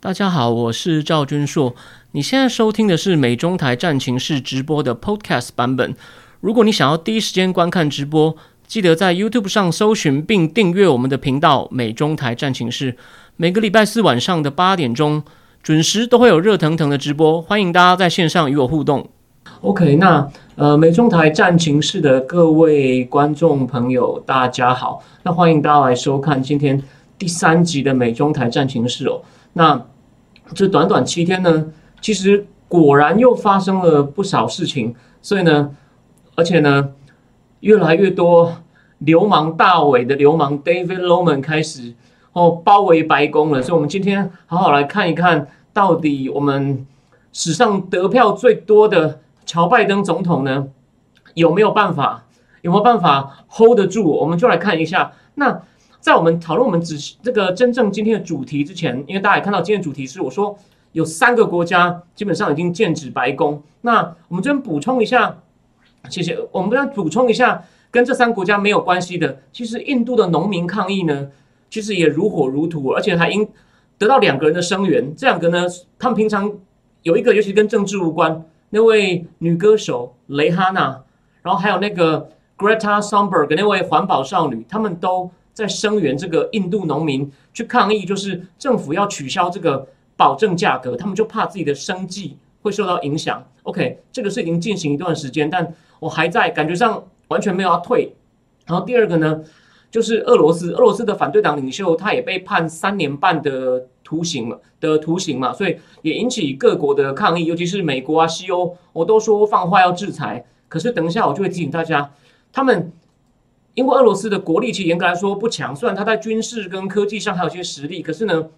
大家好，我是赵君硕。你现在收听的是美中台战情室直播的 Podcast 版本。如果你想要第一时间观看直播，记得在 YouTube 上搜寻并订阅我们的频道“美中台战情室”。每个礼拜四晚上的八点钟准时都会有热腾腾的直播，欢迎大家在线上与我互动。OK，那呃，美中台战情室的各位观众朋友，大家好。那欢迎大家来收看今天第三集的美中台战情室哦。那这短短七天呢，其实果然又发生了不少事情，所以呢，而且呢，越来越多流氓大伟的流氓 David Loman 开始哦包围白宫了。所以，我们今天好好来看一看，到底我们史上得票最多的乔拜登总统呢，有没有办法，有没有办法 hold 得住？我们就来看一下那。在我们讨论我们只这个真正今天的主题之前，因为大家也看到今天的主题是我说有三个国家基本上已经剑指白宫。那我们这边补充一下，谢谢。我们要补充一下跟这三个国家没有关系的，其实印度的农民抗议呢，其实也如火如荼，而且还因得到两个人的声援。这两个呢，他们平常有一个尤其跟政治无关，那位女歌手蕾哈娜，然后还有那个 Greta Thunberg 那位环保少女，他们都。在声援这个印度农民去抗议，就是政府要取消这个保证价格，他们就怕自己的生计会受到影响。OK，这个是已经进行一段时间，但我还在感觉上完全没有要退。然后第二个呢，就是俄罗斯，俄罗斯的反对党领袖他也被判三年半的徒刑了的徒刑嘛，所以也引起各国的抗议，尤其是美国啊、西欧，我都说放话要制裁。可是等一下我就会提醒大家，他们。因为俄罗斯的国力其实严格来说不强，虽然它在军事跟科技上还有些实力，可是呢，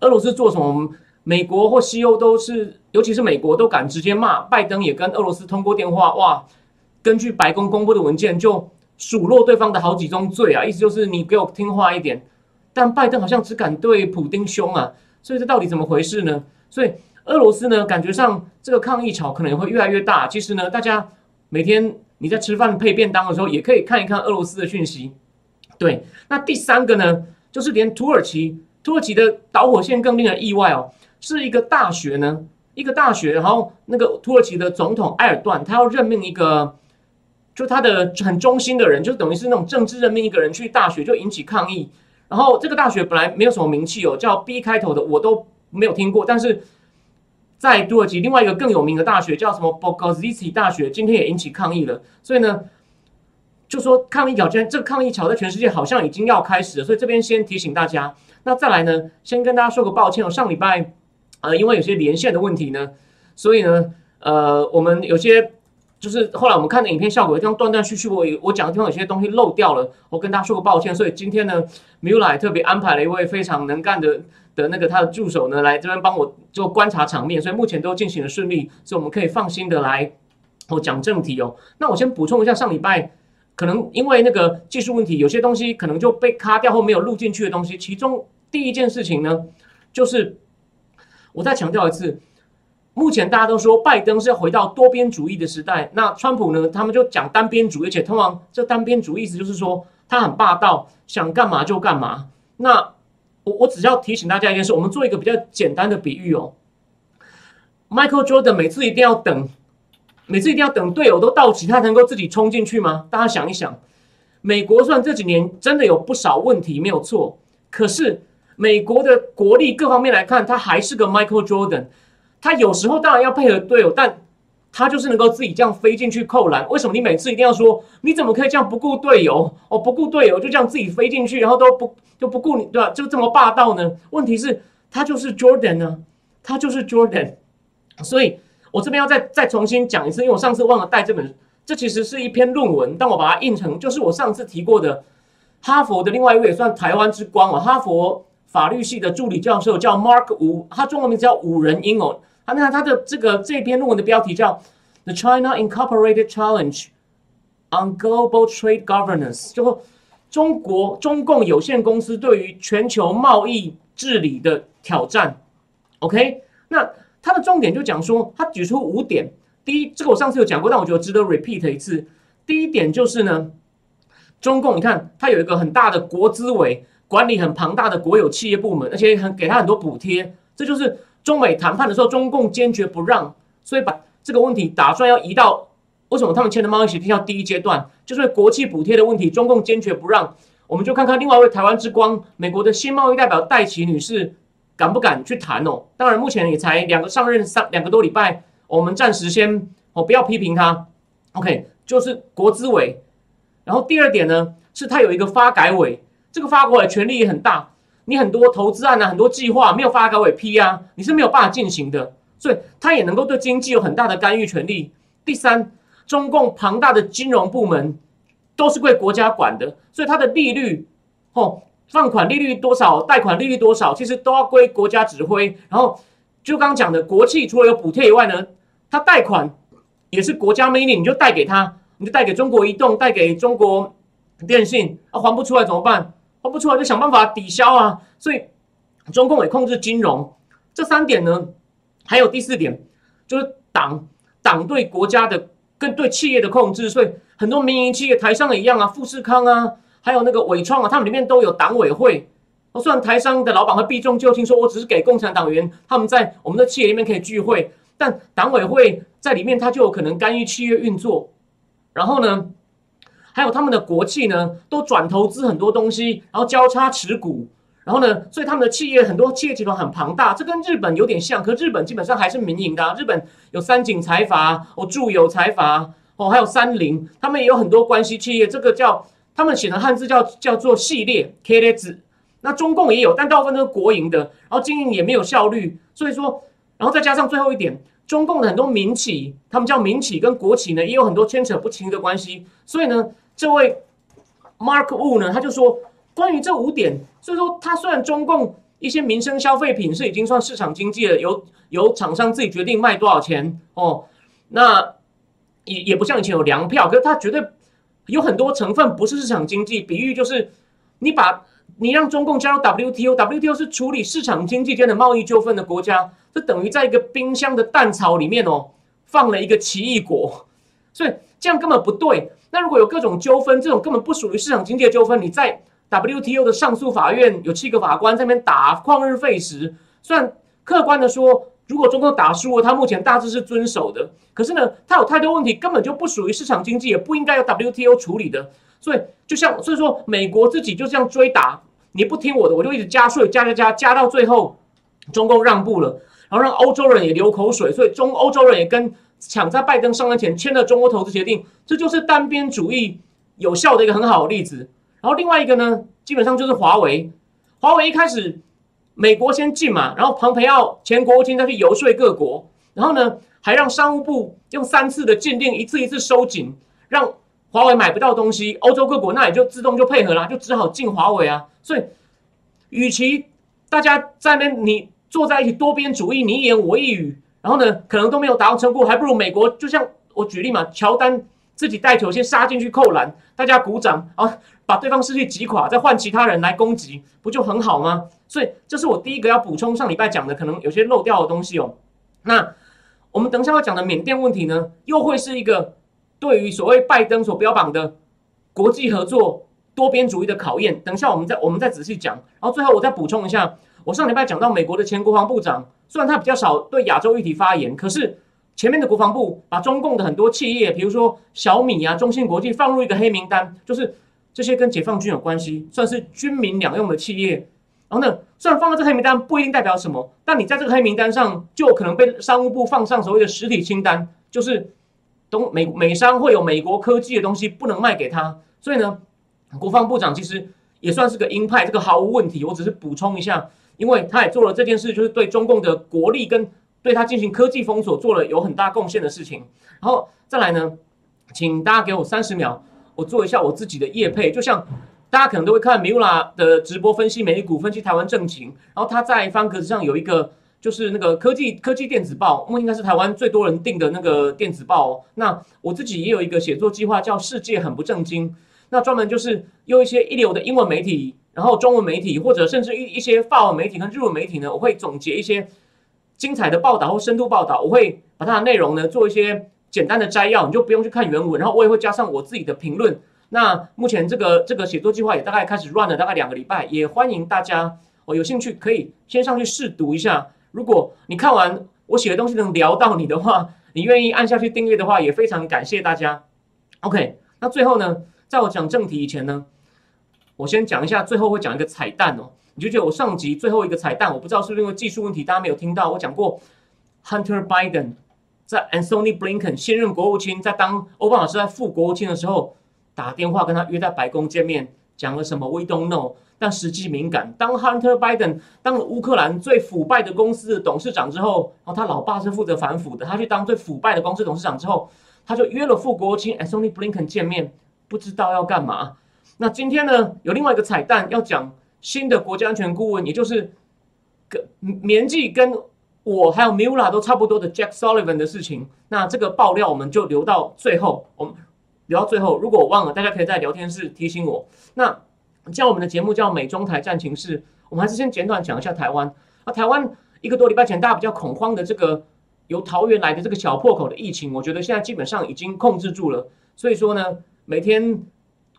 俄罗斯做什么，美国或西欧都是，尤其是美国都敢直接骂拜登，也跟俄罗斯通过电话，哇，根据白宫公布的文件就数落对方的好几宗罪啊，意思就是你给我听话一点。但拜登好像只敢对普丁凶啊，所以这到底怎么回事呢？所以俄罗斯呢，感觉上这个抗议潮可能也会越来越大。其实呢，大家每天。你在吃饭配便当的时候，也可以看一看俄罗斯的讯息。对，那第三个呢，就是连土耳其，土耳其的导火线更令人意外哦，是一个大学呢，一个大学，然后那个土耳其的总统埃尔段，他要任命一个，就他的很忠心的人，就等于是那种政治任命一个人去大学，就引起抗议。然后这个大学本来没有什么名气哦，叫 B 开头的，我都没有听过，但是。在土耳其另外一个更有名的大学叫什么 Bogazici 大学，今天也引起抗议了。所以呢，就说抗议挑战，这个抗议潮在全世界好像已经要开始了。所以这边先提醒大家，那再来呢，先跟大家说个抱歉我。上礼拜呃，因为有些连线的问题呢，所以呢，呃，我们有些就是后来我们看的影片效果，地方断断续续，我我讲的地方有些东西漏掉了，我跟大家说个抱歉。所以今天呢，Mula 特别安排了一位非常能干的。的那个他的助手呢，来这边帮我做观察场面，所以目前都进行的顺利，所以我们可以放心的来我讲正题哦。那我先补充一下，上礼拜可能因为那个技术问题，有些东西可能就被卡掉或没有录进去的东西。其中第一件事情呢，就是我再强调一次，目前大家都说拜登是要回到多边主义的时代，那川普呢，他们就讲单边主义，而且通常这单边主义意思就是说他很霸道，想干嘛就干嘛。那我我只要提醒大家一件事，我们做一个比较简单的比喻哦。Michael Jordan 每次一定要等，每次一定要等队友都到齐，他能够自己冲进去吗？大家想一想，美国算这几年真的有不少问题没有错，可是美国的国力各方面来看，他还是个 Michael Jordan。他有时候当然要配合队友，但他就是能够自己这样飞进去扣篮。为什么你每次一定要说你怎么可以这样不顾队友？哦，不顾队友就这样自己飞进去，然后都不就不顾你对吧？就这么霸道呢？问题是，他就是 Jordan 呢，他就是 Jordan。所以我这边要再再重新讲一次，因为我上次忘了带这本，这其实是一篇论文，但我把它印成就是我上次提过的哈佛的另外一位也算台湾之光哦，哈佛法律系的助理教授叫 Mark 吴，他中文名字叫吴仁英哦。他那他的这个这篇论文的标题叫《The China Incorporated Challenge on Global Trade Governance》，就中国中共有限公司对于全球贸易治理的挑战。OK，那他的重点就讲说，他举出五点。第一，这个我上次有讲过，但我觉得值得 repeat 一次。第一点就是呢，中共你看，它有一个很大的国资委，管理很庞大的国有企业部门，而且很给他很多补贴。这就是中美谈判的时候，中共坚决不让，所以把这个问题打算要移到为什么他们签的贸易协定要第一阶段，就是国际补贴的问题，中共坚决不让。我们就看看另外一位台湾之光，美国的新贸易代表戴奇女士敢不敢去谈哦？当然，目前也才两个上任三两个多礼拜，我们暂时先哦不要批评他。OK，就是国资委。然后第二点呢，是他有一个发改委，这个发改委权力也很大，你很多投资案啊，很多计划没有发改委批啊，你是没有办法进行的，所以他也能够对经济有很大的干预权利。第三，中共庞大的金融部门。都是归国家管的，所以它的利率，哦，放款利率多少，贷款利率多少，其实都要归国家指挥。然后就刚刚讲的，国企除了有补贴以外呢，它贷款也是国家命令，你就贷给他，你就贷给中国移动，贷给中国电信，啊，还不出来怎么办？还不出来就想办法抵消啊。所以中共也控制金融，这三点呢，还有第四点，就是党党对国家的跟对企业的控制，所以。很多民营企业，台商也一样啊，富士康啊，还有那个伟创啊，他们里面都有党委会。虽然台商的老板会避重就轻，说我只是给共产党员，他们在我们的企业里面可以聚会，但党委会在里面，他就有可能干预企业运作。然后呢，还有他们的国企呢，都转投资很多东西，然后交叉持股。然后呢，所以他们的企业很多企业集团很庞大，这跟日本有点像，可日本基本上还是民营的。日本有三井财阀，哦，住友财阀。哦，还有三菱，他们也有很多关系企业，这个叫他们写的汉字叫叫做系列 K 列子。那中共也有，但大部分都是国营的，然后经营也没有效率。所以说，然后再加上最后一点，中共的很多民企，他们叫民企跟国企呢，也有很多牵扯不清的关系。所以呢，这位 Mark Wu 呢，他就说关于这五点，所以说他虽然中共一些民生消费品是已经算市场经济了，由由厂商自己决定卖多少钱哦，那。也也不像以前有粮票，可是它绝对有很多成分不是市场经济。比喻就是，你把你让中共加入 WTO，WTO 是处理市场经济间的贸易纠纷的国家，这等于在一个冰箱的蛋槽里面哦，放了一个奇异果，所以这样根本不对。那如果有各种纠纷，这种根本不属于市场经济的纠纷，你在 WTO 的上诉法院有七个法官在那边打旷日费时，虽然客观的说。如果中共打输了，他目前大致是遵守的。可是呢，他有太多问题，根本就不属于市场经济，也不应该由 WTO 处理的。所以，就像所以说，美国自己就这样追打，你不听我的，我就一直加税，加加加，加到最后，中共让步了，然后让欧洲人也流口水。所以，中欧洲人也跟抢在拜登上任前签了中欧投资协定，这就是单边主义有效的一个很好的例子。然后另外一个呢，基本上就是华为，华为一开始。美国先进嘛，然后庞培奥前国务卿再去游说各国，然后呢，还让商务部用三次的禁令，一次一次收紧，让华为买不到东西。欧洲各国那也就自动就配合了，就只好进华为啊。所以，与其大家在那你坐在一起多边主义，你一言我一语，然后呢，可能都没有达到成果，还不如美国。就像我举例嘛，乔丹自己带球先杀进去扣篮，大家鼓掌啊。把对方士气击垮，再换其他人来攻击，不就很好吗？所以这是我第一个要补充上礼拜讲的，可能有些漏掉的东西哦。那我们等一下要讲的缅甸问题呢，又会是一个对于所谓拜登所标榜的国际合作多边主义的考验。等一下我们再我们再仔细讲。然后最后我再补充一下，我上礼拜讲到美国的前国防部长，虽然他比较少对亚洲议题发言，可是前面的国防部把中共的很多企业，比如说小米啊、中信国际放入一个黑名单，就是。这些跟解放军有关系，算是军民两用的企业。然后呢，虽然放在这黑名单不一定代表什么，但你在这个黑名单上就可能被商务部放上所谓的实体清单，就是东美美商会有美国科技的东西不能卖给他。所以呢，国防部长其实也算是个鹰派，这个毫无问题。我只是补充一下，因为他也做了这件事，就是对中共的国力跟对他进行科技封锁做了有很大贡献的事情。然后再来呢，请大家给我三十秒。我做一下我自己的业配，就像大家可能都会看 Mula 的直播分析美股、分析台湾政情，然后他在方格子上有一个就是那个科技科技电子报，目应该是台湾最多人订的那个电子报。那我自己也有一个写作计划，叫世界很不正经，那专门就是用一些一流的英文媒体，然后中文媒体或者甚至一一些法文媒体和日文媒体呢，我会总结一些精彩的报道或深度报道，我会把它的内容呢做一些。简单的摘要，你就不用去看原文，然后我也会加上我自己的评论。那目前这个这个写作计划也大概开始 run 了大概两个礼拜，也欢迎大家哦有兴趣可以先上去试读一下，如果你看完我写的东西能聊到你的话，你愿意按下去订阅的话，也非常感谢大家。OK，那最后呢，在我讲正题以前呢，我先讲一下，最后会讲一个彩蛋哦。你就觉得我上集最后一个彩蛋，我不知道是不是因为技术问题，大家没有听到。我讲过，Hunter Biden 在 Anthony Blinken 现任国务卿在当欧巴马是在副国务卿的时候，打电话跟他约在白宫见面，讲了什么 We don't know。但实际敏感，当 Hunter Biden 当了乌克兰最腐败的公司的董事长之后，然后他老爸是负责反腐的，他去当最腐败的公司董事长之后，他就约了副国务卿 Anthony Blinken 见面，不知道要干嘛。那今天呢，有另外一个彩蛋要讲新的国家安全顾问，也就是跟年纪跟我还有 Mula 都差不多的 Jack Sullivan 的事情。那这个爆料我们就留到最后，我们留到最后。如果我忘了，大家可以在聊天室提醒我。那。像我们的节目叫《美中台战情室》，我们还是先简短讲一下台湾。那台湾一个多礼拜前大家比较恐慌的这个由桃园来的这个小破口的疫情，我觉得现在基本上已经控制住了。所以说呢，每天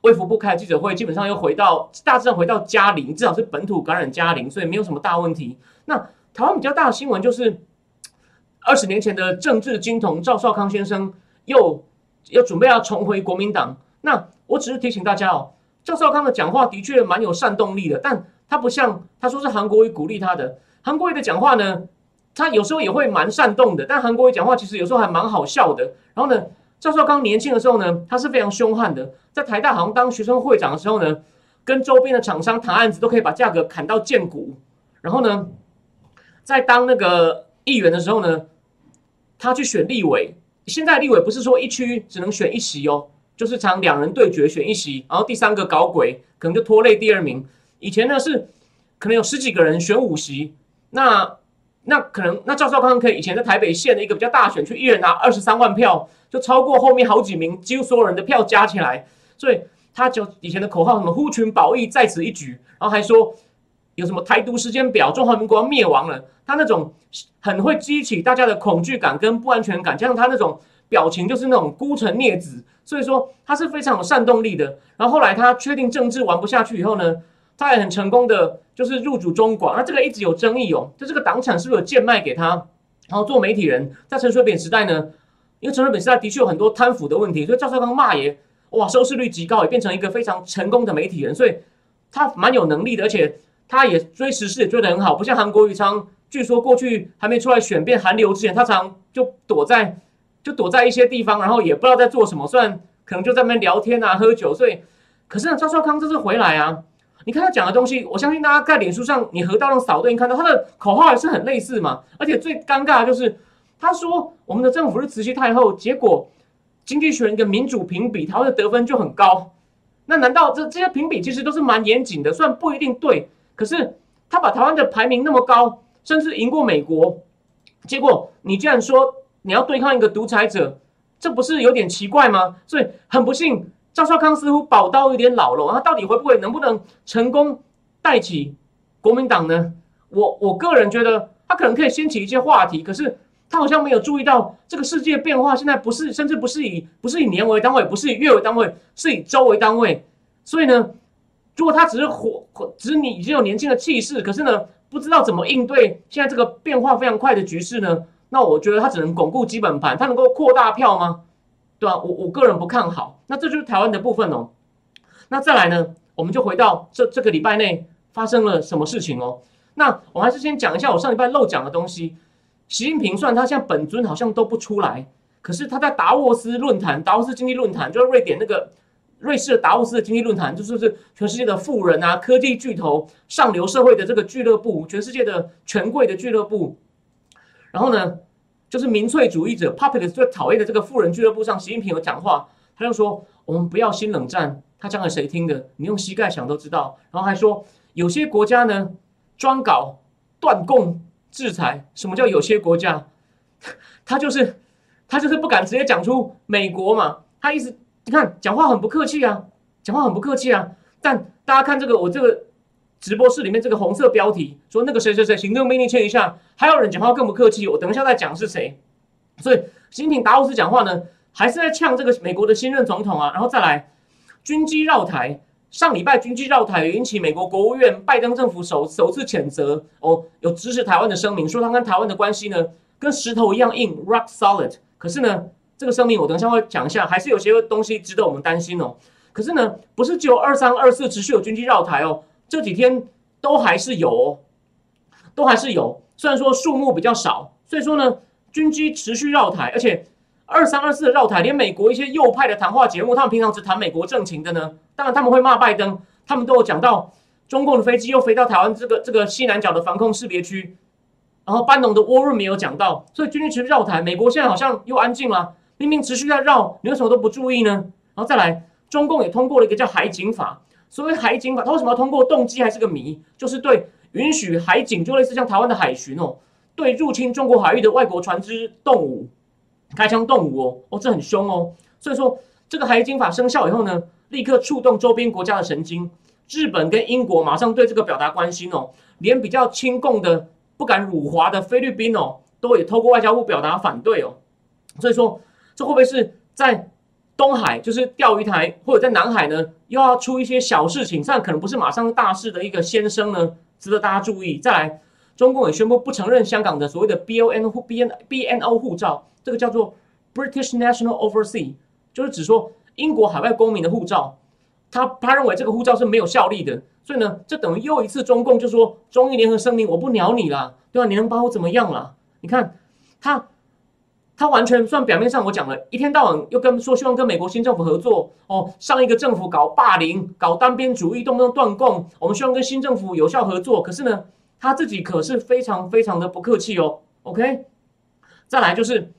卫福部开记者会，基本上又回到大致上回到加零，至少是本土感染加零，所以没有什么大问题。那台湾比较大的新闻就是二十年前的政治金童赵少康先生又又准备要重回国民党。那我只是提醒大家哦。赵少康的讲话的确蛮有煽动力的，但他不像他说是韩国瑜鼓励他的。韩国瑜的讲话呢，他有时候也会蛮煽动的，但韩国瑜讲话其实有时候还蛮好笑的。然后呢，赵少康年轻的时候呢，他是非常凶悍的，在台大好像当学生会长的时候呢，跟周边的厂商谈案子都可以把价格砍到见骨。然后呢，在当那个议员的时候呢，他去选立委。现在立委不是说一区只能选一席哦。就是常两人对决选一席，然后第三个搞鬼，可能就拖累第二名。以前呢是可能有十几个人选五席，那那可能那赵少康可以以前在台北县的一个比较大选区，一人拿二十三万票，就超过后面好几名几乎所有人的票加起来，所以他就以前的口号什么“呼群保义在此一举”，然后还说有什么台独时间表，中华民国要灭亡了，他那种很会激起大家的恐惧感跟不安全感，加上他那种。表情就是那种孤臣孽子，所以说他是非常有煽动力的。然后后来他确定政治玩不下去以后呢，他也很成功的就是入主中广。那这个一直有争议哦，就这个党产是不是有贱卖给他？然后做媒体人，在陈水扁时代呢，因为陈水扁时代的确有很多贪腐的问题，所以赵少康骂也哇收视率极高，也变成一个非常成功的媒体人。所以他蛮有能力的，而且他也追时事也追得很好，不像韩国瑜昌，据说过去还没出来选变韩流之前，他常就躲在。就躲在一些地方，然后也不知道在做什么，虽然可能就在那边聊天啊、喝酒，所以，可是呢，赵少康这次回来啊，你看他讲的东西，我相信大家在脸书上，你河道上扫都能看到他的口号还是很类似嘛。而且最尴尬的就是，他说我们的政府是慈禧太后，结果经济学人的民主评比，台湾的得分就很高。那难道这这些评比其实都是蛮严谨的？虽然不一定对，可是他把台湾的排名那么高，甚至赢过美国，结果你居然说。你要对抗一个独裁者，这不是有点奇怪吗？所以很不幸，赵少康似乎宝刀有点老了。他到底会不会能不能成功带起国民党呢？我我个人觉得他可能可以掀起一些话题，可是他好像没有注意到这个世界变化现在不是，甚至不是以不是以年为单位，不是以月为单位，是以周为单位。所以呢，如果他只是活，只是你已经有年轻的气势，可是呢，不知道怎么应对现在这个变化非常快的局势呢？那我觉得他只能巩固基本盘，他能够扩大票吗？对吧？我我个人不看好。那这就是台湾的部分哦。那再来呢，我们就回到这这个礼拜内发生了什么事情哦。那我还是先讲一下我上礼拜漏讲的东西。习近平算他现在本尊好像都不出来，可是他在达沃斯论坛、达沃斯经济论坛，就是瑞典那个瑞士的达沃斯的经济论坛，就是是全世界的富人啊、科技巨头、上流社会的这个俱乐部，全世界的权贵的俱乐部。然后呢，就是民粹主义者 populist 最讨厌的这个富人俱乐部上，习近平有讲话，他就说我们不要新冷战。他讲给谁听的？你用膝盖想都知道。然后还说有些国家呢专搞断供制裁。什么叫有些国家？他就是他就是不敢直接讲出美国嘛。他意思你看讲话很不客气啊，讲话很不客气啊。但大家看这个，我这个。直播室里面这个红色标题说那个谁谁谁行政命令签一下，还有人讲话更不客气，我等一下再讲是谁。所以习近平达沃斯讲话呢，还是在呛这个美国的新任总统啊，然后再来军机绕台，上礼拜军机绕台引起美国国务院拜登政府首首次谴责哦，有支持台湾的声明，说他跟台湾的关系呢跟石头一样硬，rock solid。可是呢，这个声明我等一下会讲一下，还是有些东西值得我们担心哦。可是呢，不是只有二三二四持续有军机绕台哦，这几天都还是有，哦，都还是有。虽然说数目比较少，所以说呢，军机持续绕台，而且二三二四的绕台，连美国一些右派的谈话节目，他们平常只谈美国政情的呢。当然他们会骂拜登，他们都有讲到中共的飞机又飞到台湾这个这个西南角的防空识别区，然后班农的 War Room 没有讲到，所以军力持续绕台，美国现在好像又安静了，明明持续在绕，你为什么都不注意呢？然后再来，中共也通过了一个叫海警法，所谓海警法，它为什么要通过？动机还是个谜，就是对允许海警，就类似像台湾的海巡哦，对入侵中国海域的外国船只动武开枪动武哦，哦这很凶哦，所以说这个海警法生效以后呢？立刻触动周边国家的神经，日本跟英国马上对这个表达关心哦，连比较亲共的不敢辱华的菲律宾哦，都也透过外交部表达反对哦。所以说，这会不会是在东海，就是钓鱼台，或者在南海呢，又要出一些小事情？但可能不是马上大事的一个先声呢，值得大家注意。再来，中共也宣布不承认香港的所谓的 B O N 护 B N B N O 护照，这个叫做 British National Overseas，就是指说。英国海外公民的护照，他他认为这个护照是没有效力的，所以呢，这等于又一次中共就说中英联合声明，我不鸟你了，对吧？你能把我怎么样了？你看他，他完全算表面上我讲了一天到晚又跟说希望跟美国新政府合作哦，上一个政府搞霸凌、搞单边主义，动不动断供，我们希望跟新政府有效合作，可是呢，他自己可是非常非常的不客气哦。OK，再来就是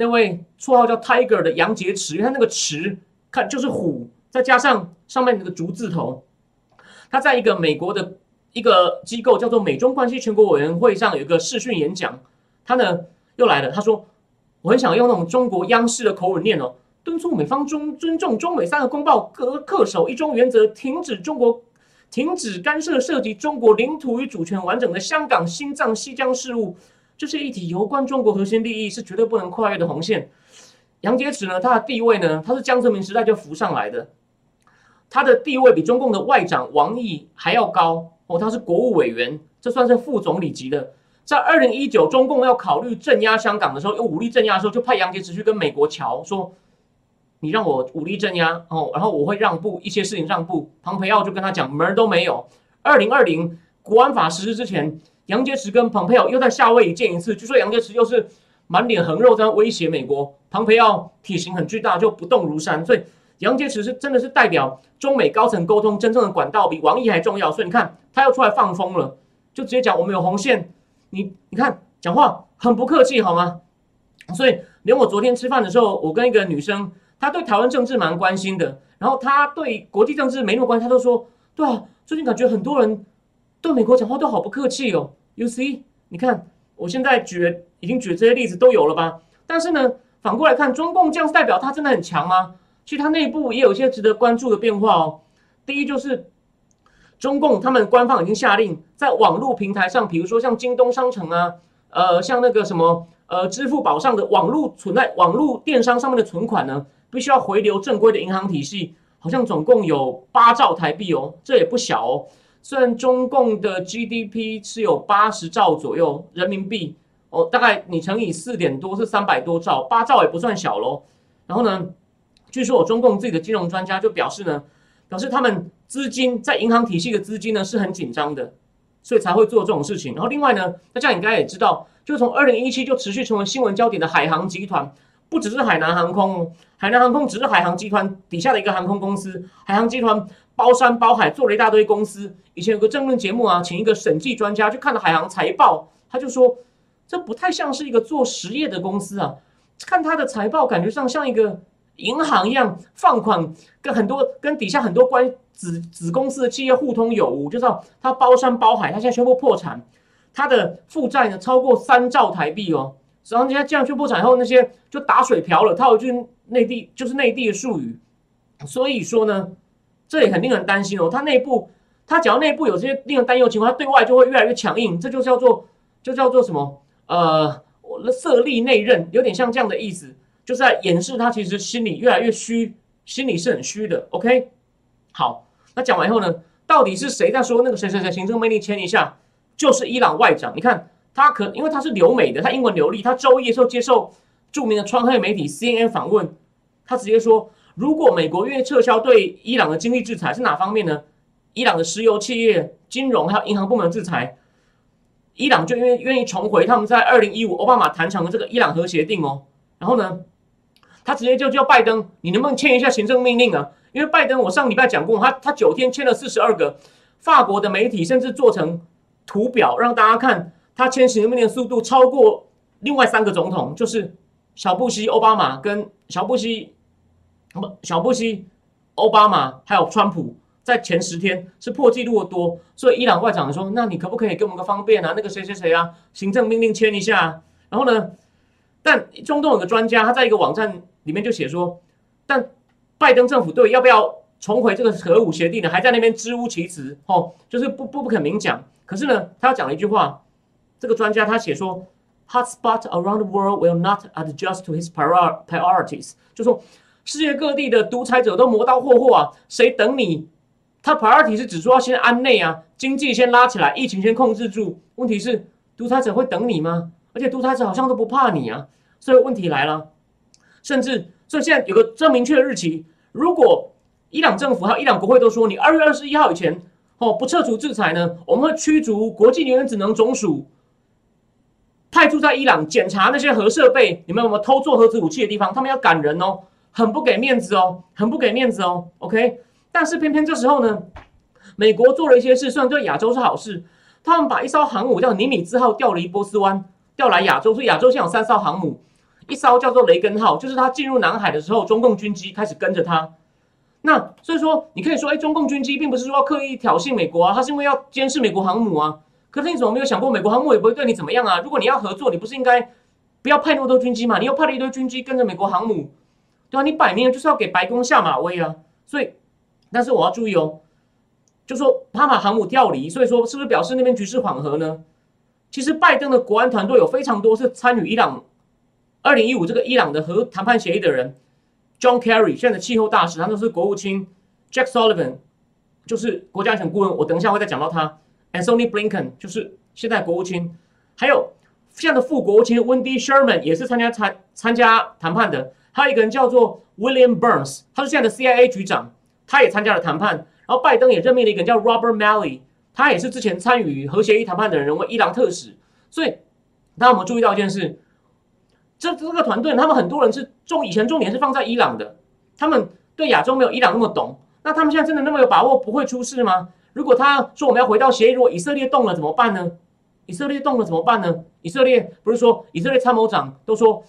那位绰号叫 Tiger 的杨洁篪，他那个篪。看，就是虎，再加上上面那个竹字头，他在一个美国的一个机构叫做美中关系全国委员会上有一个视讯演讲，他呢又来了，他说我很想用那种中国央视的口吻念哦，敦促美方中尊重中美三个公报，恪恪守一中原则，停止中国停止干涉涉及中国领土与主权完整的香港、新藏、西疆事务，这是一体有关中国核心利益，是绝对不能跨越的红线。杨洁篪呢，他的地位呢，他是江泽民时代就浮上来的，他的地位比中共的外长王毅还要高哦，他是国务委员，这算是副总理级的。在二零一九中共要考虑镇压香港的时候，用武力镇压的时候，就派杨洁篪去跟美国桥说：“你让我武力镇压哦，然后我会让步一些事情让步。”庞培奥就跟他讲门儿都没有。二零二零国安法实施之前，杨洁篪跟庞培奥又在夏威夷见一次，据说杨洁篪又是。满脸横肉在威胁美国，庞培奥体型很巨大，就不动如山。所以杨洁篪是真的是代表中美高层沟通真正的管道，比王毅还重要。所以你看他要出来放风了，就直接讲我们有红线。你你看讲话很不客气，好吗？所以连我昨天吃饭的时候，我跟一个女生，她对台湾政治蛮关心的，然后她对国际政治没那么关心，她都说对啊，最近感觉很多人对美国讲话都好不客气哦。You see，你看我现在举。已经举这些例子都有了吧？但是呢，反过来看，中共这样代表他真的很强吗？其实他内部也有一些值得关注的变化哦。第一就是，中共他们官方已经下令，在网络平台上，比如说像京东商城啊，呃，像那个什么呃，支付宝上的网络存在网络电商上面的存款呢，必须要回流正规的银行体系，好像总共有八兆台币哦，这也不小哦。虽然中共的 GDP 是有八十兆左右人民币。哦，大概你乘以四点多是三百多兆，八兆也不算小喽。然后呢，据说我中共自己的金融专家就表示呢，表示他们资金在银行体系的资金呢是很紧张的，所以才会做这种事情。然后另外呢，大家应该也知道，就从二零一七就持续成为新闻焦点的海航集团，不只是海南航空，海南航空只是海航集团底下的一个航空公司，海航集团包山包海做了一大堆公司。以前有个政论节目啊，请一个审计专家去看了海航财报，他就说。这不太像是一个做实业的公司啊！看他的财报，感觉上像一个银行一样放款，跟很多跟底下很多关子子公司的企业互通有无。就知道他包山包海，他现在宣布破产，他的负债呢超过三兆台币哦。然后人家这样宣布破产后，那些就打水漂了。他有句内地就是内地的术语，所以说呢，这也很令人担心哦。他内部，他只要内部有这些令人担忧的情况，他对外就会越来越强硬。这就叫做，就叫做什么？呃，我色厉内荏，有点像这样的意思，就是在掩饰他其实心里越来越虚，心里是很虚的。OK，好，那讲完以后呢，到底是谁在说那个谁谁谁行政命令签一下？就是伊朗外长。你看他可因为他是留美的，他英文流利，他周一的时候接受著名的川黑媒体 CNN 访问，他直接说，如果美国愿意撤销对伊朗的经济制裁，是哪方面呢？伊朗的石油企业、金融还有银行部门制裁，伊朗就愿愿意重回他们在二零一五奥巴马谈成的这个伊朗核协定哦。然后呢，他直接就叫拜登，你能不能签一下行政命令啊？因为拜登，我上礼拜讲过，他他九天签了四十二个，法国的媒体甚至做成图表让大家看，他签行政命令的速度超过另外三个总统，就是小布希、奥巴马跟小布希，小布希、奥巴马还有川普，在前十天是破纪录的多。所以伊朗外长说，那你可不可以给我们个方便啊？那个谁谁谁啊，行政命令签一下。然后呢，但中东有个专家，他在一个网站里面就写说，但。拜登政府对要不要重回这个核武协定呢？还在那边支吾其词，哦，就是不不不肯明讲。可是呢，他要讲了一句话，这个专家他写说，Hotspot around the world will not adjust to his priorities，就说世界各地的独裁者都磨刀霍霍啊，谁等你？他 priority 是指说要先安内啊，经济先拉起来，疫情先控制住。问题是独裁者会等你吗？而且独裁者好像都不怕你啊，所以问题来了，甚至。所以现在有个这明确的日期，如果伊朗政府还有伊朗国会都说你二月二十一号以前哦不撤除制裁呢，我们会驱逐国际原子能总署派驻在伊朗检查那些核设备，你们有没有偷做核子武器的地方？他们要赶人哦，很不给面子哦，很不给面子哦。OK，但是偏偏这时候呢，美国做了一些事，虽然对亚洲是好事，他们把一艘航母叫尼米兹号调离波斯湾，调来亚洲，所以亚洲现在有三艘航母。一艘叫做雷根号，就是他进入南海的时候，中共军机开始跟着他。那所以说，你可以说，哎，中共军机并不是说要刻意挑衅美国啊，他是因为要监视美国航母啊。可是你怎么没有想过，美国航母也不会对你怎么样啊？如果你要合作，你不是应该不要派那么多军机嘛？你又派了一堆军机跟着美国航母，对啊，你摆明就是要给白宫下马威啊。所以，但是我要注意哦，就说他把航母调离，所以说是不是表示那边局势缓和呢？其实拜登的国安团队有非常多是参与伊朗。二零一五这个伊朗的核谈判协议的人，John Kerry 现在的气候大使，他都是国务卿；Jack Sullivan 就是国家安全顾问，我等一下会再讲到他；Anthony Blinken 就是现在国务卿，还有现在的副国务卿 Wendy Sherman 也是参加参参加谈判的，还有一个人叫做 William Burns，他是现在的 CIA 局长，他也参加了谈判。然后拜登也任命了一个人叫 Robert Malley，他也是之前参与核协议谈判的人，为伊朗特使。所以大家有没有注意到一件事？这这个团队，他们很多人是重以前重点是放在伊朗的，他们对亚洲没有伊朗那么懂。那他们现在真的那么有把握不会出事吗？如果他说我们要回到协议，如果以色列动了怎么办呢？以色列动了怎么办呢？以色列不是说以色列参谋长都说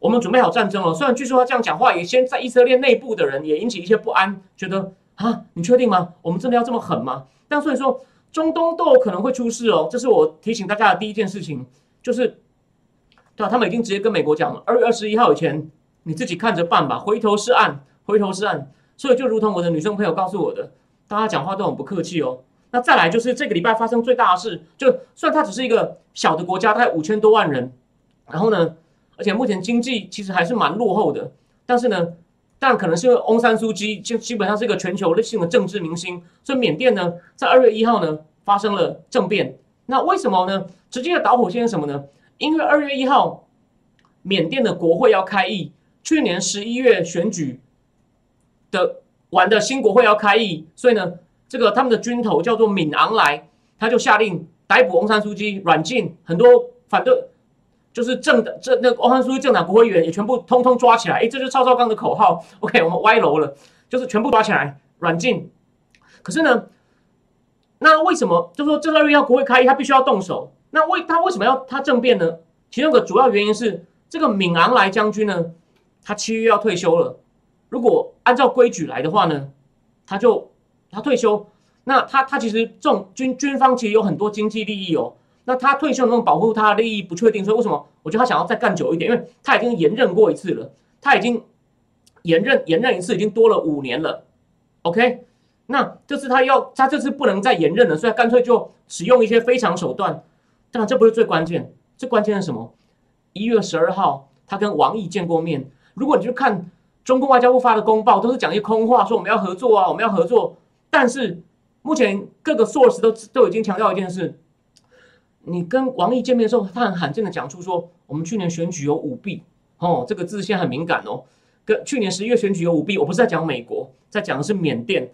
我们准备好战争了。虽然据说他这样讲话，也先在以色列内部的人也引起一些不安，觉得啊，你确定吗？我们真的要这么狠吗？但所以说中东都有可能会出事哦。这是我提醒大家的第一件事情，就是。对他们已经直接跟美国讲了，二月二十一号以前，你自己看着办吧，回头是岸，回头是岸。所以就如同我的女生朋友告诉我的，大家讲话都很不客气哦。那再来就是这个礼拜发生最大的事，就算它只是一个小的国家，大概五千多万人，然后呢，而且目前经济其实还是蛮落后的，但是呢，但可能是因为翁山苏基就基本上是一个全球性的政治明星，所以缅甸呢，在二月一号呢发生了政变。那为什么呢？直接的导火线是什么呢？因为二月一号，缅甸的国会要开议，去年十一月选举的完的新国会要开议，所以呢，这个他们的军头叫做敏昂莱，他就下令逮捕翁山书记，软禁很多反对，就是政的这那翁山书记政党国会议员也全部通通抓起来。哎，这就是赵少刚的口号。OK，我们歪楼了，就是全部抓起来软禁。可是呢，那为什么就说这二月要国会开，他必须要动手？那为他为什么要他政变呢？其中个主要原因是这个敏昂莱将军呢，他七月要退休了。如果按照规矩来的话呢，他就他退休，那他他其实这种军军方其实有很多经济利益哦。那他退休能保护他的利益不确定，所以为什么？我觉得他想要再干久一点，因为他已经延任过一次了，他已经延任延任一次已经多了五年了。OK，那这次他要他这次不能再延任了，所以干脆就使用一些非常手段。当然，这不是最关键，最关键是什么？一月十二号，他跟王毅见过面。如果你去看中共外交部发的公报，都是讲一些空话，说我们要合作啊，我们要合作。但是目前各个 source 都都已经强调一件事，你跟王毅见面的时候，他很罕见的讲出说，我们去年选举有舞弊，哦，这个字现在很敏感哦。跟去年十一月选举有舞弊，我不是在讲美国，在讲的是缅甸。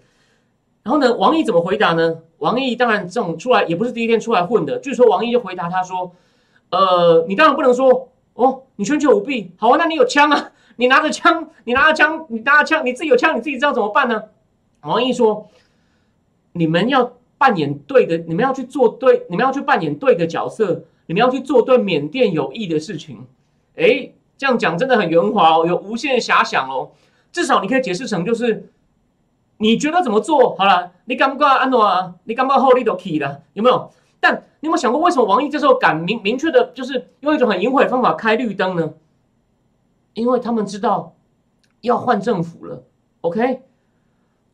然后呢，王毅怎么回答呢？王毅当然这种出来也不是第一天出来混的。据说王毅就回答他说：“呃，你当然不能说哦，你选举舞弊，好啊，那你有枪啊，你拿着枪，你拿着枪，你拿着枪，你自己有枪，你自己知道怎么办呢？”王毅说：“你们要扮演对的，你们要去做对，你们要去扮演对的角色，你们要去做对缅甸有益的事情。”哎。这样讲真的很圆滑哦，有无限遐想哦。至少你可以解释成就是，你觉得怎么做好了？你敢不敢安诺啊？你敢不敢后力都可以了？有没有？但你有没有想过，为什么王毅这时候敢明明确的，就是用一种很隐晦的方法开绿灯呢？因为他们知道要换政府了，OK？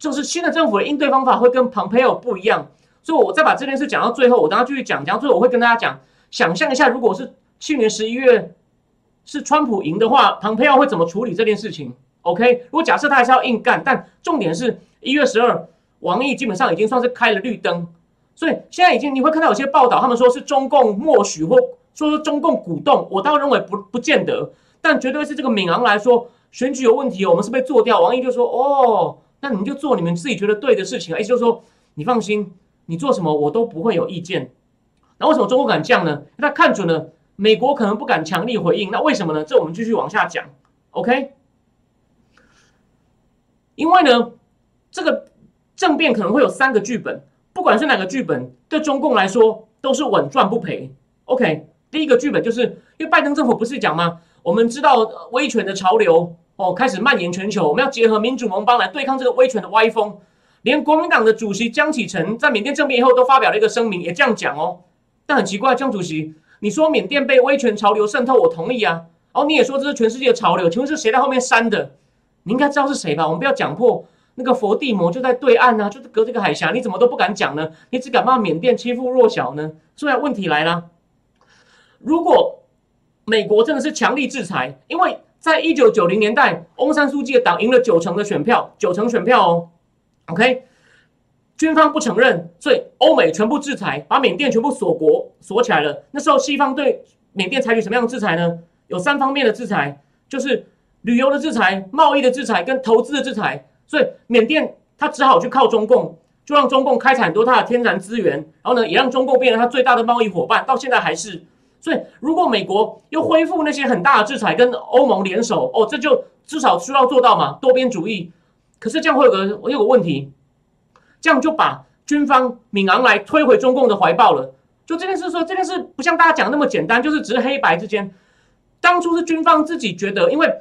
就是新的政府的应对方法会跟蓬佩奥不一样。所以我再把这件事讲到最后，我等下继续讲，讲到最后我会跟大家讲，想象一下，如果是去年十一月。是川普赢的话，唐佩奥会怎么处理这件事情？OK，如果假设他还是要硬干，但重点是一月十二，王毅基本上已经算是开了绿灯，所以现在已经你会看到有些报道，他们说是中共默许或说中共鼓动，我倒认为不不见得，但绝对是这个敏昂来说选举有问题，我们是被做掉。王毅就说：“哦，那你们就做你们自己觉得对的事情。”意思就是说，你放心，你做什么我都不会有意见。那为什么中国敢这样呢？他看准了。美国可能不敢强力回应，那为什么呢？这我们继续往下讲，OK？因为呢，这个政变可能会有三个剧本，不管是哪个剧本，对中共来说都是稳赚不赔。OK，第一个剧本就是因为拜登政府不是讲吗？我们知道威权的潮流哦开始蔓延全球，我们要结合民主盟邦来对抗这个威权的歪风。连国民党的主席江启臣在缅甸政变以后都发表了一个声明，也这样讲哦。但很奇怪，江主席。你说缅甸被威权潮流渗透，我同意啊。哦，你也说这是全世界的潮流，请问是谁在后面煽的？你应该知道是谁吧？我们不要讲破，那个佛地魔就在对岸啊，就是隔这个海峡，你怎么都不敢讲呢？你只敢骂缅甸欺负弱小呢？所以问题来了，如果美国真的是强力制裁，因为在一九九零年代，翁山书记的党赢了九成的选票，九成选票哦，OK。军方不承认，所以欧美全部制裁，把缅甸全部锁国锁起来了。那时候西方对缅甸采取什么样的制裁呢？有三方面的制裁，就是旅游的制裁、贸易的制裁跟投资的制裁。所以缅甸他只好去靠中共，就让中共开采很多它的天然资源，然后呢，也让中共变成他最大的贸易伙伴，到现在还是。所以如果美国又恢复那些很大的制裁，跟欧盟联手，哦，这就至少需要做到嘛，多边主义。可是这样会有个有个问题。这样就把军方敏昂来推回中共的怀抱了。就这件事说，这件事不像大家讲那么简单，就是只是黑白之间。当初是军方自己觉得，因为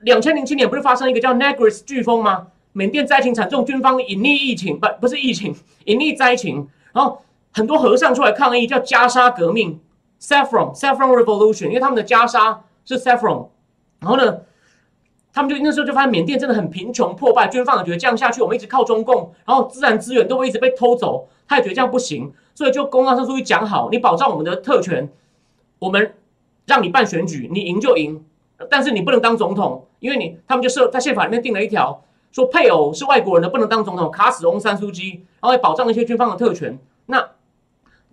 两千零七年不是发生一个叫 Negris 飓风吗？缅甸灾情惨重，军方隐匿疫情，不不是疫情，隐匿灾情，然后很多和尚出来抗议，叫袈裟革命 （Saffron Saffron Revolution），因为他们的袈裟是 Saffron。然后呢？他们就那时候就发现缅甸真的很贫穷破败，军方也觉得这样下去，我们一直靠中共，然后自然资源都会一直被偷走，他也觉得这样不行，所以就公安上书记讲好，你保障我们的特权，我们让你办选举，你赢就赢，但是你不能当总统，因为你他们就设在宪法里面定了一条，说配偶是外国人的不能当总统，卡死翁三书记，然后保障一些军方的特权。那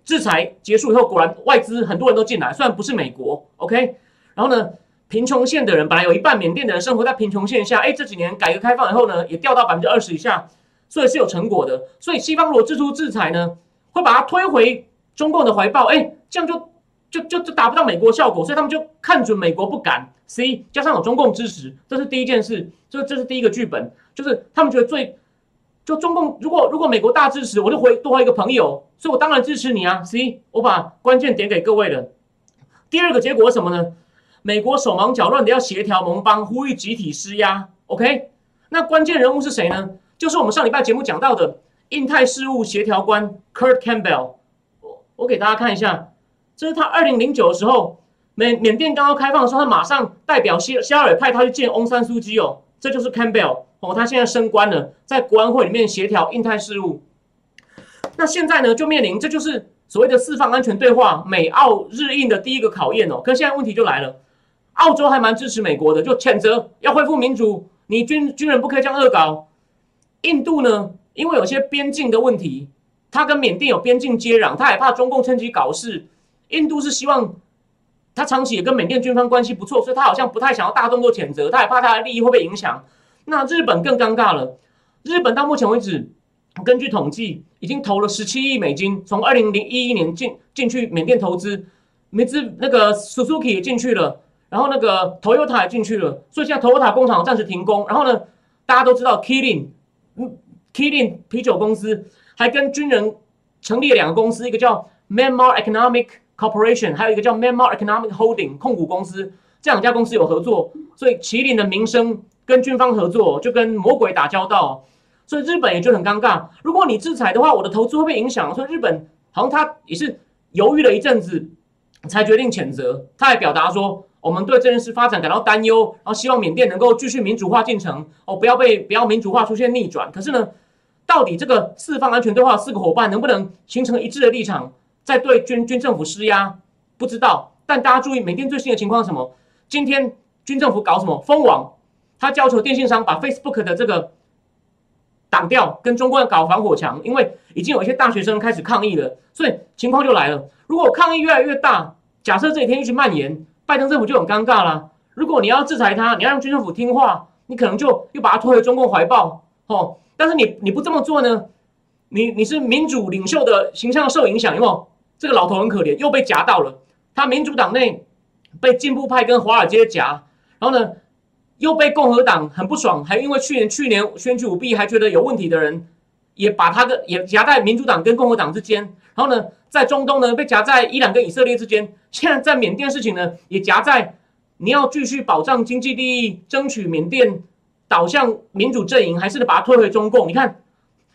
制裁结束以后，果然外资很多人都进来，虽然不是美国，OK，然后呢？贫穷线的人本来有一半缅甸的人生活在贫穷线下，哎，这几年改革开放以后呢，也掉到百分之二十以下，所以是有成果的。所以西方如果制出制裁呢，会把它推回中共的怀抱，哎，这样就就就就达不到美国效果，所以他们就看准美国不敢。C 加上有中共支持，这是第一件事，这这是第一个剧本，就是他们觉得最就中共如果如果美国大支持，我就回多回一个朋友，所以我当然支持你啊。C 我把关键点给各位了。第二个结果是什么呢？美国手忙脚乱的要协调盟邦，呼吁集体施压。OK，那关键人物是谁呢？就是我们上礼拜节目讲到的印太事务协调官 Kurt Campbell。我我给大家看一下，这是他二零零九的时候，缅缅甸刚刚开放的时候，他马上代表希希尔派他去见翁山苏基哦。这就是 Campbell 哦，他现在升官了，在国安会里面协调印太事务。那现在呢，就面临这就是所谓的四方安全对话，美澳日印的第一个考验哦。可现在问题就来了。澳洲还蛮支持美国的，就谴责要恢复民主，你军军人不可以这样恶搞。印度呢，因为有些边境的问题，他跟缅甸有边境接壤，他害怕中共趁机搞事。印度是希望他长期也跟缅甸军方关系不错，所以他好像不太想要大动作谴责，他也怕他的利益会被影响。那日本更尴尬了，日本到目前为止，根据统计，已经投了十七亿美金，从二零零一一年进进去缅甸投资，梅兹那个 Suzuki 也进去了，然后那个 Toyota 也进去了，所以现在 Toyota 工厂暂时停工。然后呢，大家都知道 k i l i n 嗯 k i l i n 啤酒公司还跟军人成立了两个公司，一个叫 Myanmar Economic Corporation，还有一个叫 Myanmar Economic Holding 控股公司，这两家公司有合作，所以麒麟的名声跟军方合作就跟魔鬼打交道，所以日本也就很尴尬。如果你制裁的话，我的投资会被影响。所以日本好像他也是犹豫了一阵子，才决定谴责。他还表达说，我们对这件事发展感到担忧，然后希望缅甸能够继续民主化进程，哦，不要被不要民主化出现逆转。可是呢，到底这个四方安全对话四个伙伴能不能形成一致的立场？在对军军政府施压，不知道。但大家注意，缅甸最新的情况是什么？今天军政府搞什么封网？他要求电信商把 Facebook 的这个挡掉，跟中国搞防火墙。因为已经有一些大学生开始抗议了，所以情况就来了。如果抗议越来越大，假设这几天一直蔓延，拜登政府就很尴尬了。如果你要制裁他，你要让军政府听话，你可能就又把他拖回中共怀抱。哦，但是你你不这么做呢？你你是民主领袖的形象受影响，有没有？这个老头很可怜，又被夹到了。他民主党内被进步派跟华尔街夹，然后呢，又被共和党很不爽，还因为去年去年选举舞弊还觉得有问题的人，也把他的也夹在民主党跟共和党之间。然后呢，在中东呢被夹在伊朗跟以色列之间。现在在缅甸事情呢也夹在你要继续保障经济利益，争取缅甸导向民主阵营，还是把它推回中共？你看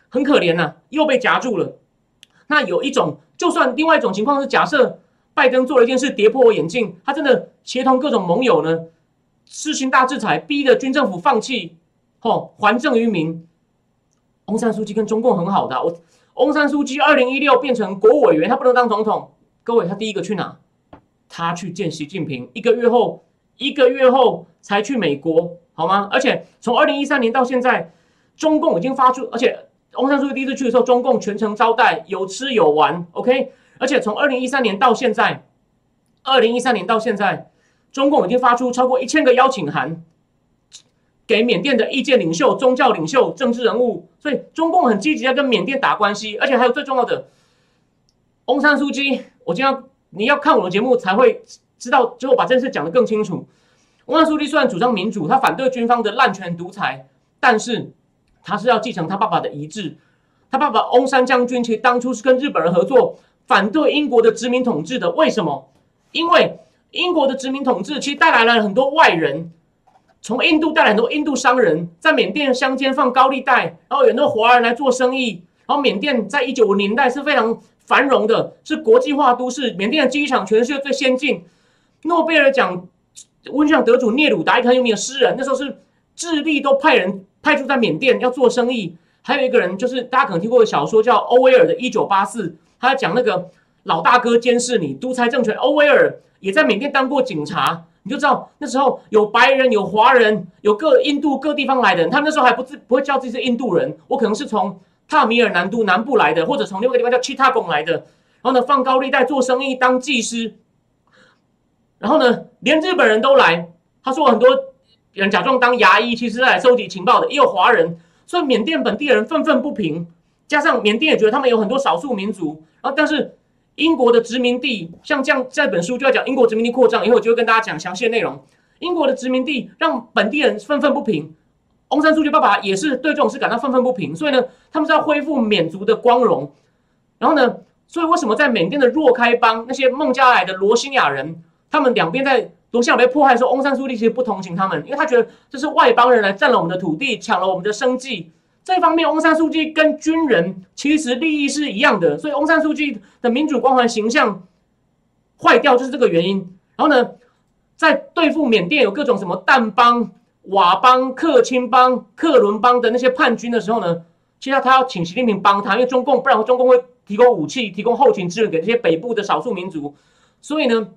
很可怜呐，又被夹住了。那有一种。就算另外一种情况是，假设拜登做了一件事跌破我眼镜，他真的协同各种盟友呢，施行大制裁，逼的军政府放弃，吼还政于民。翁山书记跟中共很好的，我翁山书记二零一六变成国委员，他不能当总统。各位，他第一个去哪？他去见习近平，一个月后，一个月后才去美国，好吗？而且从二零一三年到现在，中共已经发出，而且。翁山书记第一次去的时候，中共全程招待，有吃有玩，OK。而且从二零一三年到现在，二零一三年到现在，中共已经发出超过一千个邀请函给缅甸的意见领袖、宗教领袖、政治人物，所以中共很积极在跟缅甸打关系。而且还有最重要的，翁山书记，我今天你要看我的节目才会知道，最后把这件事讲得更清楚。翁山书记虽然主张民主，他反对军方的滥权独裁，但是。他是要继承他爸爸的遗志，他爸爸翁山将军其实当初是跟日本人合作，反对英国的殖民统治的。为什么？因为英国的殖民统治其实带来了很多外人，从印度带来很多印度商人，在缅甸乡间放高利贷，然后有很多华人来做生意。然后缅甸在一九五年代是非常繁荣的，是国际化都市，缅甸的机场全世界最先进。诺贝尔奖文学得主聂鲁达一个很有诗人，那时候是智利都派人。派驻在缅甸要做生意，还有一个人就是大家可能听过的小说叫欧威尔的《一九八四》，他在讲那个老大哥监视你独裁政权。欧威尔也在缅甸当过警察，你就知道那时候有白人、有华人、有各印度各地方来的人，他们那时候还不自不会叫自己是印度人，我可能是从塔米尔南都南部来的，或者从另外一个地方叫七塔贡来的，然后呢放高利贷做生意当技师，然后呢连日本人都来，他说很多。人假装当牙医，其实来收集情报的，也有华人，所以缅甸本地人愤愤不平。加上缅甸也觉得他们有很多少数民族，然后但是英国的殖民地，像这样这本书就要讲英国殖民地扩张，以后我就会跟大家讲详细的内容。英国的殖民地让本地人愤愤不平，翁山书记爸爸也是对这种事感到愤愤不平，所以呢，他们是要恢复缅族的光荣。然后呢，所以为什么在缅甸的若开邦那些孟加拉的罗兴亚人，他们两边在。罗兴亚被迫害，说翁山书记其实不同情他们，因为他觉得这是外邦人来占了我们的土地，抢了我们的生计。这方面，翁山书记跟军人其实利益是一样的，所以翁山书记的民主光环形象坏掉就是这个原因。然后呢，在对付缅甸有各种什么淡邦、佤邦、克钦邦、克伦邦的那些叛军的时候呢，其实他要请习近平帮他，因为中共不然中共会提供武器、提供后勤支援给这些北部的少数民族，所以呢。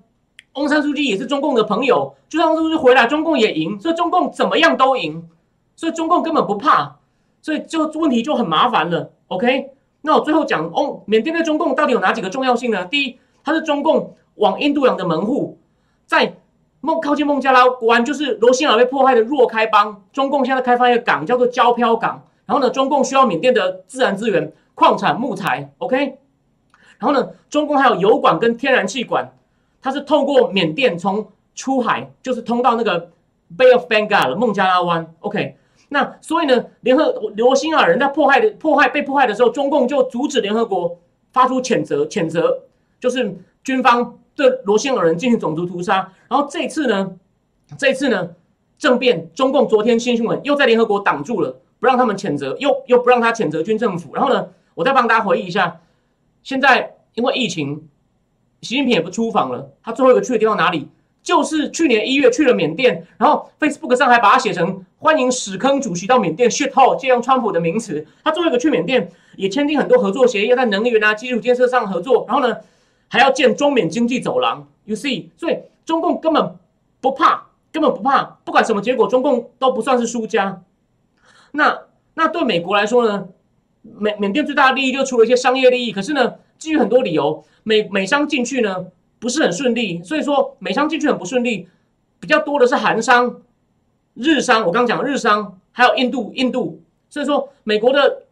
翁山书记也是中共的朋友，就算翁书记回来，中共也赢，所以中共怎么样都赢，所以中共根本不怕。所以就问题就很麻烦了。OK，那我最后讲哦，缅甸对中共到底有哪几个重要性呢？第一，它是中共往印度洋的门户，在孟靠近孟加拉湾，就是罗兴亚被迫害的若开邦，中共现在开发一个港叫做胶漂港，然后呢，中共需要缅甸的自然资源，矿产、木材，OK，然后呢，中共还有油管跟天然气管，它是透过缅甸从出海，就是通到那个 Bay of Bengal 孟加拉湾，OK，那所以呢，联合罗兴亚人在迫害的迫害被迫害的时候，中共就阻止联合国发出谴责，谴责就是军方。对罗兴尔人进行种族屠杀，然后这次呢，这次呢政变，中共昨天新新闻又在联合国挡住了，不让他们谴责，又又不让他谴责军政府。然后呢，我再帮大家回忆一下，现在因为疫情，习近平也不出访了，他最后一个去的地方哪里？就是去年一月去了缅甸，然后 Facebook 上还把它写成欢迎屎坑主席到缅甸 shit hole，借用川普的名词。他最后一个去缅甸，也签订很多合作协议，要在能源啊、基础建设上合作。然后呢？还要建中缅经济走廊，You see，所以中共根本不怕，根本不怕，不管什么结果，中共都不算是输家。那那对美国来说呢？缅缅甸最大的利益就除了一些商业利益，可是呢，基于很多理由，美美商进去呢不是很顺利，所以说美商进去很不顺利，比较多的是韩商、日商，我刚讲日商，还有印度印度，所以说美国的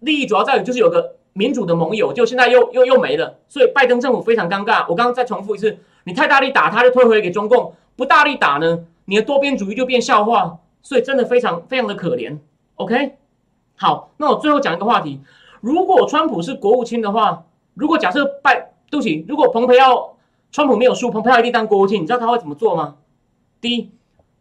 利益主要在于就是有个。民主的盟友就现在又又又没了，所以拜登政府非常尴尬。我刚刚再重复一次，你太大力打他，就退回给中共；不大力打呢，你的多边主义就变笑话。所以真的非常非常的可怜。OK，好，那我最后讲一个话题：如果川普是国务卿的话，如果假设拜对不起，如果蓬佩奥川普没有输，蓬佩奥一定当国务卿，你知道他会怎么做吗？第一，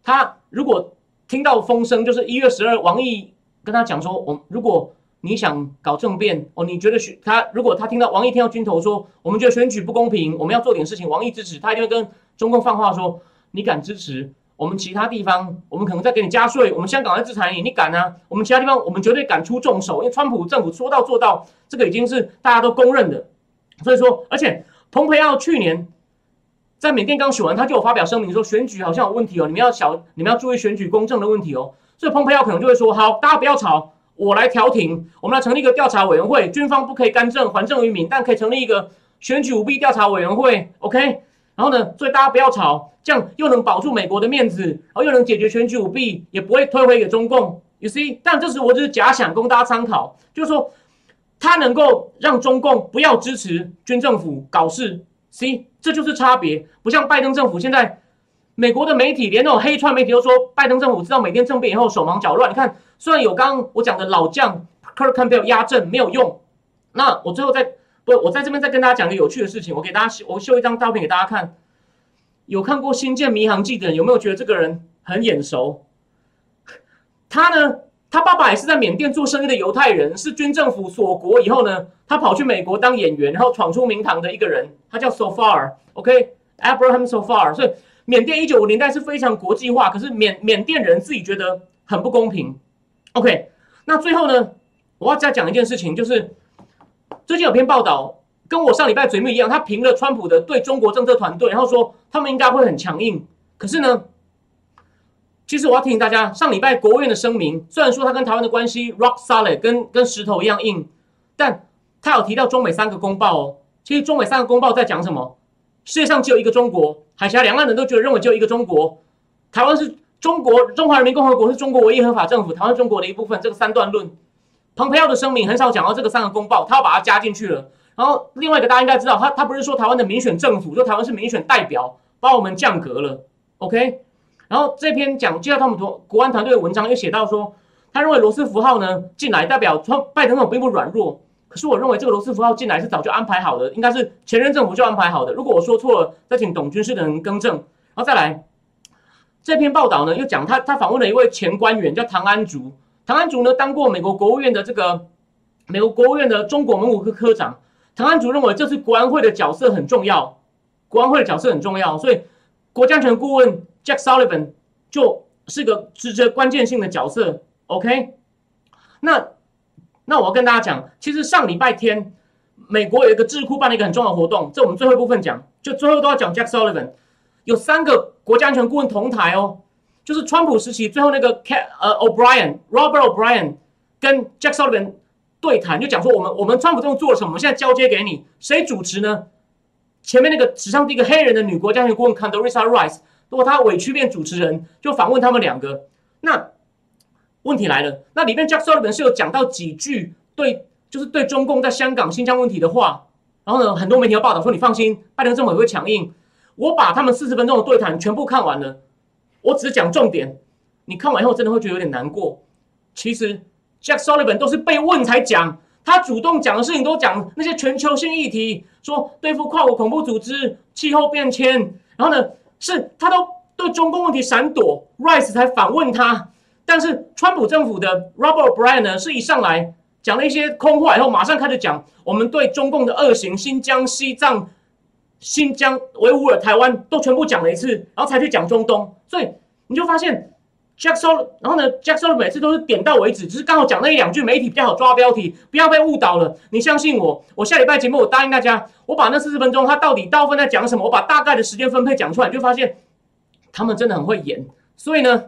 他如果听到风声，就是一月十二，王毅跟他讲说，我如果。你想搞政变哦？你觉得选他？如果他听到王毅听到军头说，我们觉得选举不公平，我们要做点事情，王毅支持他，一定会跟中共放话说：你敢支持我们其他地方，我们可能再给你加税。我们香港在制裁你，你敢啊？我们其他地方，我们绝对敢出重手，因为川普政府说到做到，这个已经是大家都公认的。所以说，而且蓬佩奥去年在缅甸刚选完，他就有发表声明说，选举好像有问题哦，你们要小，你们要注意选举公正的问题哦。所以蓬佩奥可能就会说：好，大家不要吵。我来调停，我们来成立一个调查委员会，军方不可以干政，还政于民，但可以成立一个选举舞弊调查委员会，OK？然后呢，所以大家不要吵，这样又能保住美国的面子，然后又能解决选举舞弊，也不会退回给中共，You see？但这时我只是假想，供大家参考，就是说，他能够让中共不要支持军政府搞事 C，这就是差别，不像拜登政府现在。美国的媒体，连那种黑川媒体都说，拜登政府知道美甸政变以后手忙脚乱。你看，虽然有刚刚我讲的老将 Kirk Campbell 压阵，没有用。那我最后再不，我在这边再跟大家讲个有趣的事情。我给大家我秀一张照片给大家看。有看过《星舰迷航记》的人，有没有觉得这个人很眼熟？他呢，他爸爸也是在缅甸做生意的犹太人，是军政府锁国以后呢，他跑去美国当演员，然后闯出名堂的一个人。他叫 So Far，OK，Abraham So Far，所以。缅甸一九五年代是非常国际化，可是缅缅甸人自己觉得很不公平。OK，那最后呢，我要再讲一件事情，就是最近有篇报道，跟我上礼拜嘴密一样，他评了川普的对中国政策团队，然后说他们应该会很强硬。可是呢，其实我要提醒大家，上礼拜国务院的声明，虽然说他跟台湾的关系 rock solid，跟跟石头一样硬，但他有提到中美三个公报哦。其实中美三个公报在讲什么？世界上只有一个中国，海峡两岸人都觉得认为只有一个中国，台湾是中国，中华人民共和国是中国唯一合法政府，台湾中国的一部分。这个三段论，蓬佩奥的声明很少讲到这个三个公报，他要把它加进去了。然后另外一个大家应该知道，他他不是说台湾的民选政府，说台湾是民选代表，把我们降格了。OK，然后这篇讲介绍他们国国安团队的文章又写到说，他认为罗斯福号呢进来代表川拜登总统并不软弱。可是我认为这个罗斯福号进来是早就安排好的，应该是前任政府就安排好的。如果我说错了，再请懂军事的人更正。然后再来这篇报道呢，又讲他他访问了一位前官员，叫唐安竹。唐安竹呢，当过美国国务院的这个美国国务院的中国文武科科长。唐安竹认为这次国安会的角色很重要，国安会的角色很重要，所以国家安全顾问 Jack Sullivan 就是个直接关键性的角色。OK，那。那我要跟大家讲，其实上礼拜天，美国有一个智库办了一个很重要的活动，这我们最后一部分讲，就最后都要讲 Jack Sullivan，有三个国家安全顾问同台哦，就是川普时期最后那个呃 O'Brien Robert O'Brien 跟 Jack Sullivan 对谈，就讲说我们我们川普政府做了什么，我们现在交接给你，谁主持呢？前面那个史上第一个黑人的女国家安全顾问 Condoleezza Rice，如果他委屈变主持人，就访问他们两个。那问题来了，那里面 Jack Sullivan 是有讲到几句对，就是对中共在香港、新疆问题的话。然后呢，很多媒体要报道说，你放心，拜登政府会强硬。我把他们四十分钟的对谈全部看完了，我只讲重点。你看完以后真的会觉得有点难过。其实 Jack Sullivan 都是被问才讲，他主动讲的事情都讲那些全球性议题，说对付跨国恐怖组织、气候变迁。然后呢，是他都对中共问题闪躲，Rice 才反问他。但是川普政府的 Robert Bryan 呢，是一上来讲了一些空话以后，马上开始讲我们对中共的恶行，新疆、西藏。新疆、维吾尔、台湾都全部讲了一次，然后才去讲中东，所以你就发现 Jack s o l 然后呢，Jack s o l 每次都是点到为止，只是刚好讲那一两句，媒体比较好抓标题，不要被误导了。你相信我，我下礼拜节目我答应大家，我把那四十分钟他到底大部分在讲什么，我把大概的时间分配讲出来，就发现他们真的很会演。所以呢，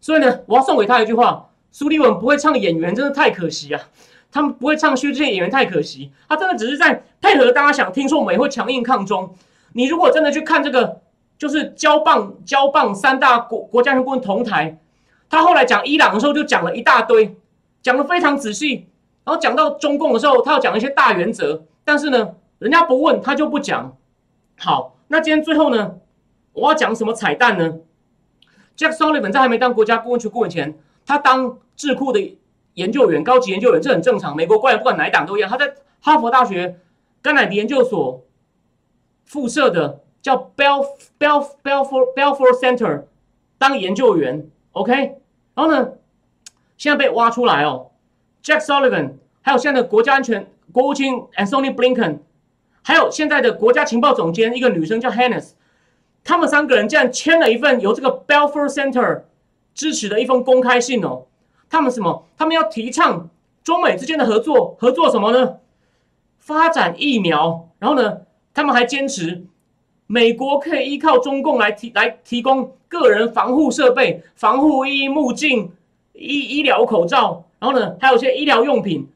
所以呢，我要送给他一句话：苏立文不会唱演员，真的太可惜啊。他们不会唱虚，这些演员太可惜。他真的只是在配合大家想听说我们也会强硬抗中。你如果真的去看这个，就是交棒交棒三大国国家顾问同台，他后来讲伊朗的时候就讲了一大堆，讲的非常仔细。然后讲到中共的时候，他要讲一些大原则，但是呢，人家不问他就不讲。好，那今天最后呢，我要讲什么彩蛋呢？Jack Sullivan 在还没当国家顾问局顾问前，他当智库的。研究员、高级研究员，这很正常。美国官员不管哪一党都一样。他在哈佛大学甘乃迪研究所附设的叫 Bell Bell Bellfor Bellfor Center 当研究员，OK。然后呢，现在被挖出来哦，Jack Sullivan，还有现在的国家安全国务卿 Anthony Blinken，还有现在的国家情报总监一个女生叫 Hannes，他们三个人竟然签了一份由这个 Bellfor Center 支持的一封公开信哦。他们什么？他们要提倡中美之间的合作，合作什么呢？发展疫苗。然后呢，他们还坚持美国可以依靠中共来提来提供个人防护设备、防护衣、目镜、医医疗口罩。然后呢，还有一些医疗用品，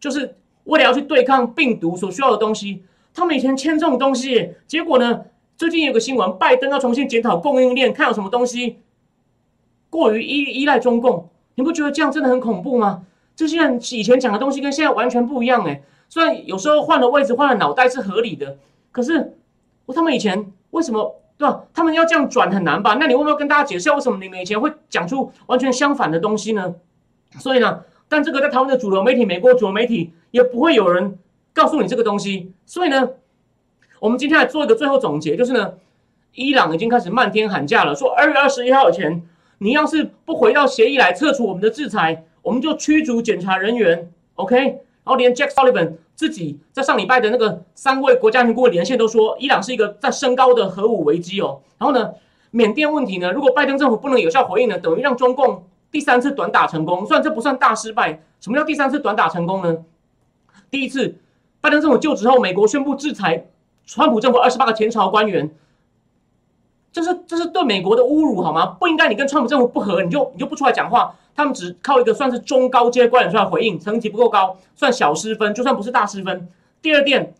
就是为了要去对抗病毒所需要的东西。他们以前签这种东西，结果呢，最近有个新闻，拜登要重新检讨供应链，看有什么东西过于依依赖中共。你不觉得这样真的很恐怖吗？这些人以前讲的东西跟现在完全不一样哎。虽然有时候换了位置、换了脑袋是合理的，可是他们以前为什么对吧？他们要这样转很难吧？那你会不会跟大家解释为什么你们以前会讲出完全相反的东西呢？所以呢，但这个在台湾的主流媒体、美国主流媒体也不会有人告诉你这个东西。所以呢，我们今天来做一个最后总结，就是呢，伊朗已经开始漫天喊价了，说二月二十一号以前。你要是不回到协议来撤除我们的制裁，我们就驱逐检查人员，OK？然后连 Jack Sullivan 自己在上礼拜的那个三位国家安全顾问连线都说，伊朗是一个在升高的核武危机哦。然后呢，缅甸问题呢，如果拜登政府不能有效回应呢，等于让中共第三次短打成功。虽然这不算大失败，什么叫第三次短打成功呢？第一次，拜登政府就职后，美国宣布制裁川普政府二十八个前朝官员。这是这是对美国的侮辱，好吗？不应该你跟川普政府不和，你就你就不出来讲话。他们只靠一个算是中高阶官员出来回应，层级不够高，算小失分，就算不是大失分。第二点，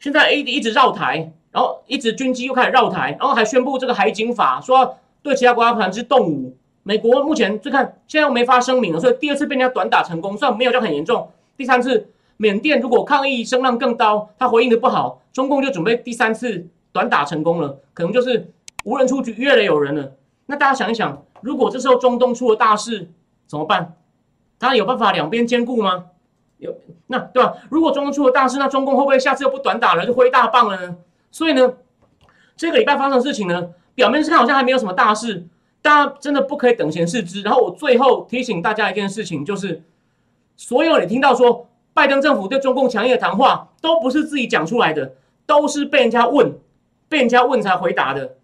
现在 A D 一直绕台，然后一直军机又开始绕台，然后还宣布这个海警法，说对其他国家船只动武。美国目前最看现在又没发声明了，所以第二次被人家短打成功，虽然没有就很严重。第三次，缅甸如果抗议声浪更高，他回应的不好，中共就准备第三次。短打成功了，可能就是无人出局，越来越有人了。那大家想一想，如果这时候中东出了大事怎么办？他有办法两边兼顾吗？有，那对吧？如果中东出了大事，那中共会不会下次又不短打了，就挥大棒了呢？所以呢，这个礼拜发生的事情呢，表面上好像还没有什么大事，大家真的不可以等闲视之。然后我最后提醒大家一件事情，就是所有你听到说拜登政府对中共强硬的谈话，都不是自己讲出来的，都是被人家问。被人家问才回答的，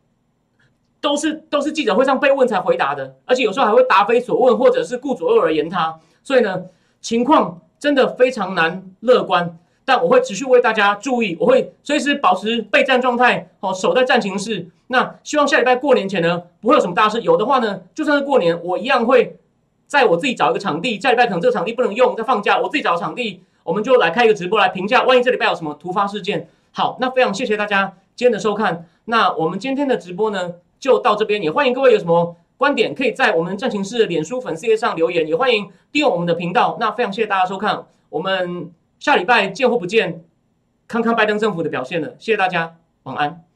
都是都是记者会上被问才回答的，而且有时候还会答非所问，或者是顾左右而言他。所以呢，情况真的非常难乐观。但我会持续为大家注意，我会随时保持备战状态，哦，守在战情室。那希望下礼拜过年前呢，不会有什么大事。有的话呢，就算是过年，我一样会在我自己找一个场地，下礼拜可能这个场地不能用，在放假，我自己找场地，我们就来开一个直播来评价，万一这礼拜有什么突发事件。好，那非常谢谢大家今天的收看，那我们今天的直播呢就到这边，也欢迎各位有什么观点可以在我们战情室脸书粉丝页上留言，也欢迎订阅我们的频道。那非常谢谢大家收看，我们下礼拜见或不见，看看拜登政府的表现了，谢谢大家，晚安。